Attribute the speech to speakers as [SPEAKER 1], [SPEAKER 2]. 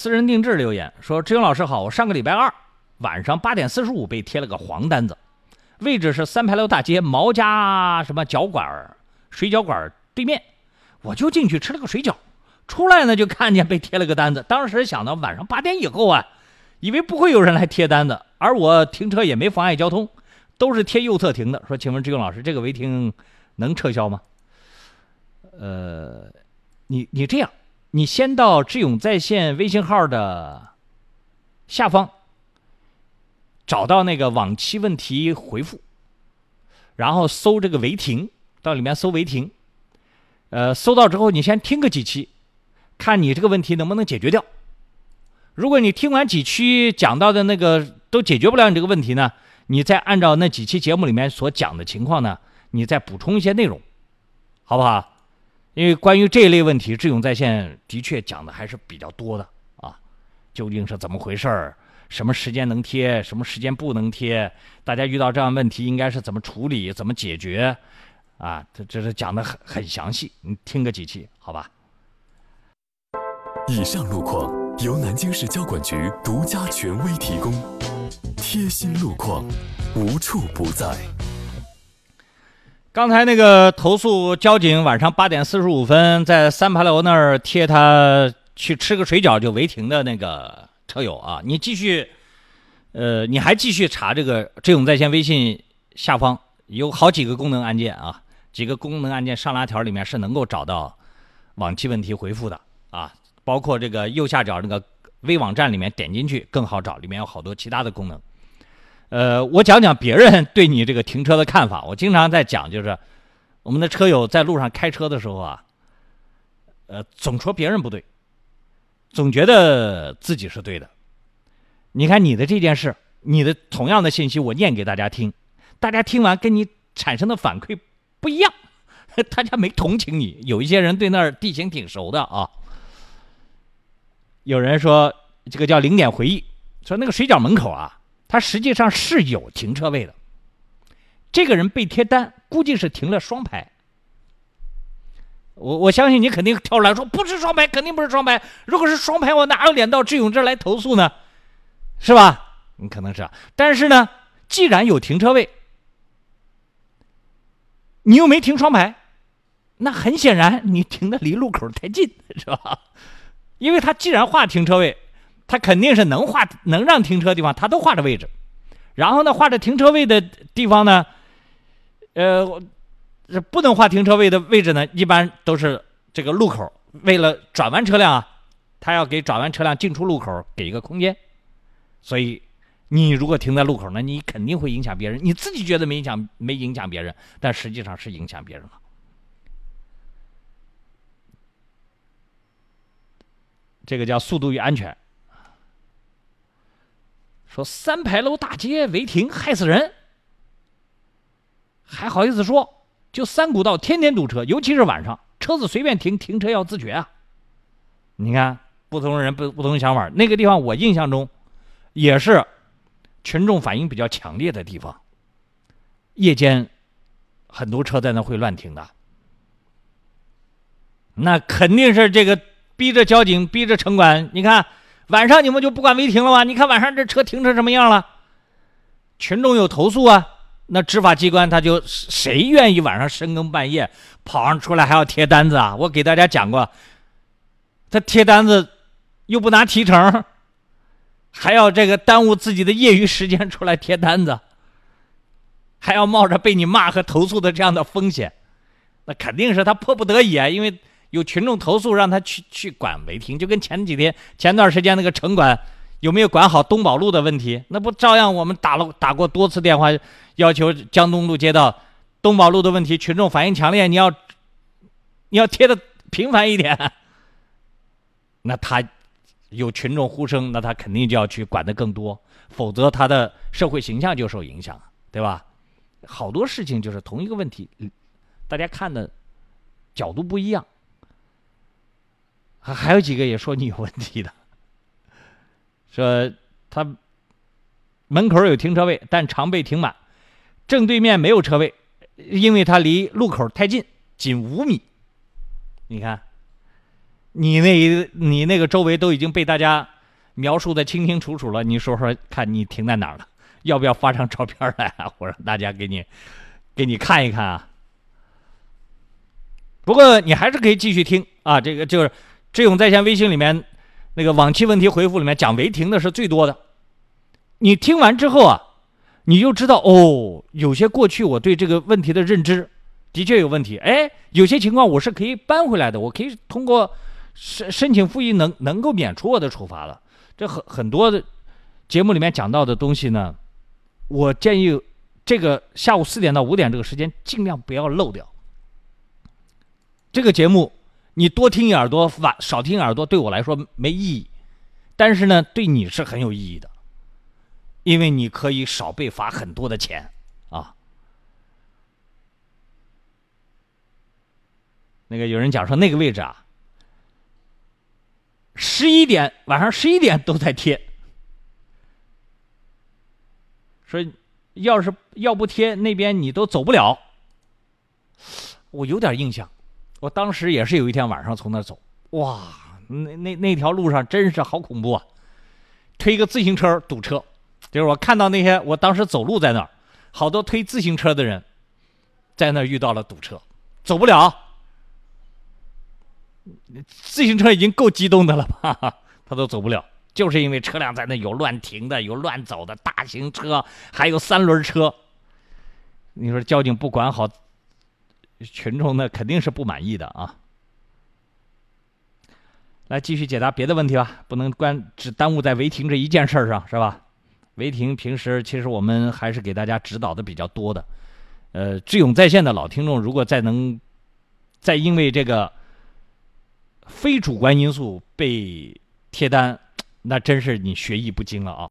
[SPEAKER 1] 私人定制留言说：“志勇老师好，我上个礼拜二晚上八点四十五被贴了个黄单子，位置是三牌楼大街毛家什么脚馆水饺馆对面，我就进去吃了个水饺，出来呢就看见被贴了个单子。当时想到晚上八点以后啊，以为不会有人来贴单子，而我停车也没妨碍交通，都是贴右侧停的。说，请问志勇老师，这个违停能撤销吗？呃，你你这样。”你先到智勇在线微信号的下方，找到那个往期问题回复，然后搜这个违停，到里面搜违停。呃，搜到之后，你先听个几期，看你这个问题能不能解决掉。如果你听完几期讲到的那个都解决不了你这个问题呢，你再按照那几期节目里面所讲的情况呢，你再补充一些内容，好不好？因为关于这一类问题，智勇在线的确讲的还是比较多的啊。究竟是怎么回事儿？什么时间能贴？什么时间不能贴？大家遇到这样问题应该是怎么处理？怎么解决？啊，这这是讲的很很详细。你听个几期，好吧？
[SPEAKER 2] 以上路况由南京市交管局独家权威提供，贴心路况，无处不在。
[SPEAKER 1] 刚才那个投诉交警晚上八点四十五分在三牌楼那儿贴他去吃个水饺就违停的那个车友啊，你继续，呃，你还继续查这个智勇在线微信下方有好几个功能按键啊，几个功能按键上拉条里面是能够找到往期问题回复的啊，包括这个右下角那个微网站里面点进去更好找，里面有好多其他的功能。呃，我讲讲别人对你这个停车的看法。我经常在讲，就是我们的车友在路上开车的时候啊，呃，总说别人不对，总觉得自己是对的。你看你的这件事，你的同样的信息，我念给大家听，大家听完跟你产生的反馈不一样，大家没同情你。有一些人对那儿地形挺熟的啊，有人说这个叫零点回忆，说那个水饺门口啊。他实际上是有停车位的，这个人被贴单，估计是停了双排。我我相信你肯定跳出来说不是双排，肯定不是双排。如果是双排，我哪有脸到志勇这来投诉呢？是吧？你可能是，但是呢，既然有停车位，你又没停双排，那很显然你停的离路口太近，是吧？因为他既然划停车位。他肯定是能画能让停车地方，他都画着位置。然后呢，画着停车位的地方呢，呃，这不能画停车位的位置呢，一般都是这个路口。为了转弯车辆啊，他要给转弯车辆进出路口给一个空间。所以，你如果停在路口呢，你肯定会影响别人。你自己觉得没影响，没影响别人，但实际上是影响别人了。这个叫速度与安全。说三牌楼大街违停害死人，还好意思说？就三股道天天堵车，尤其是晚上，车子随便停，停车要自觉啊！你看，不同人不不同想法。那个地方我印象中，也是群众反应比较强烈的地方。夜间很多车在那会乱停的，那肯定是这个逼着交警，逼着城管。你看。晚上你们就不管违停了吗？你看晚上这车停成什么样了？群众有投诉啊，那执法机关他就谁愿意晚上深更半夜跑上出来还要贴单子啊？我给大家讲过，他贴单子又不拿提成，还要这个耽误自己的业余时间出来贴单子，还要冒着被你骂和投诉的这样的风险，那肯定是他迫不得已啊，因为。有群众投诉，让他去去管违停，就跟前几天、前段时间那个城管有没有管好东宝路的问题，那不照样我们打了打过多次电话，要求江东路街道东宝路的问题，群众反应强烈，你要你要贴的频繁一点，那他有群众呼声，那他肯定就要去管的更多，否则他的社会形象就受影响，对吧？好多事情就是同一个问题，大家看的角度不一样。还还有几个也说你有问题的，说他门口有停车位，但常被停满，正对面没有车位，因为他离路口太近，仅五米。你看，你那，你那个周围都已经被大家描述的清清楚楚了。你说说看，你停在哪儿了？要不要发张照片来啊？我让大家给你，给你看一看啊。不过你还是可以继续听啊。这个就是智勇在线微信里面那个往期问题回复里面讲违停的是最多的。你听完之后啊，你就知道哦，有些过去我对这个问题的认知的确有问题。哎，有些情况我是可以扳回来的，我可以通过。申申请复议能能够免除我的处罚了，这很很多的节目里面讲到的东西呢，我建议这个下午四点到五点这个时间尽量不要漏掉。这个节目你多听一耳朵，晚少听一耳朵，对我来说没意义，但是呢，对你是很有意义的，因为你可以少被罚很多的钱啊。那个有人讲说那个位置啊。十一点晚上十一点都在贴，说要是要不贴那边你都走不了。我有点印象，我当时也是有一天晚上从那走，哇，那那那条路上真是好恐怖啊！推个自行车堵车，就是我看到那些我当时走路在那儿，好多推自行车的人在那儿遇到了堵车，走不了。自行车已经够激动的了吧？他都走不了，就是因为车辆在那有乱停的，有乱走的大型车，还有三轮车。你说交警不管好，群众呢肯定是不满意的啊。来继续解答别的问题吧，不能关只耽误在违停这一件事儿上，是吧？违停平时其实我们还是给大家指导的比较多的。呃，智勇在线的老听众，如果再能再因为这个。非主观因素被贴单，那真是你学艺不精了啊！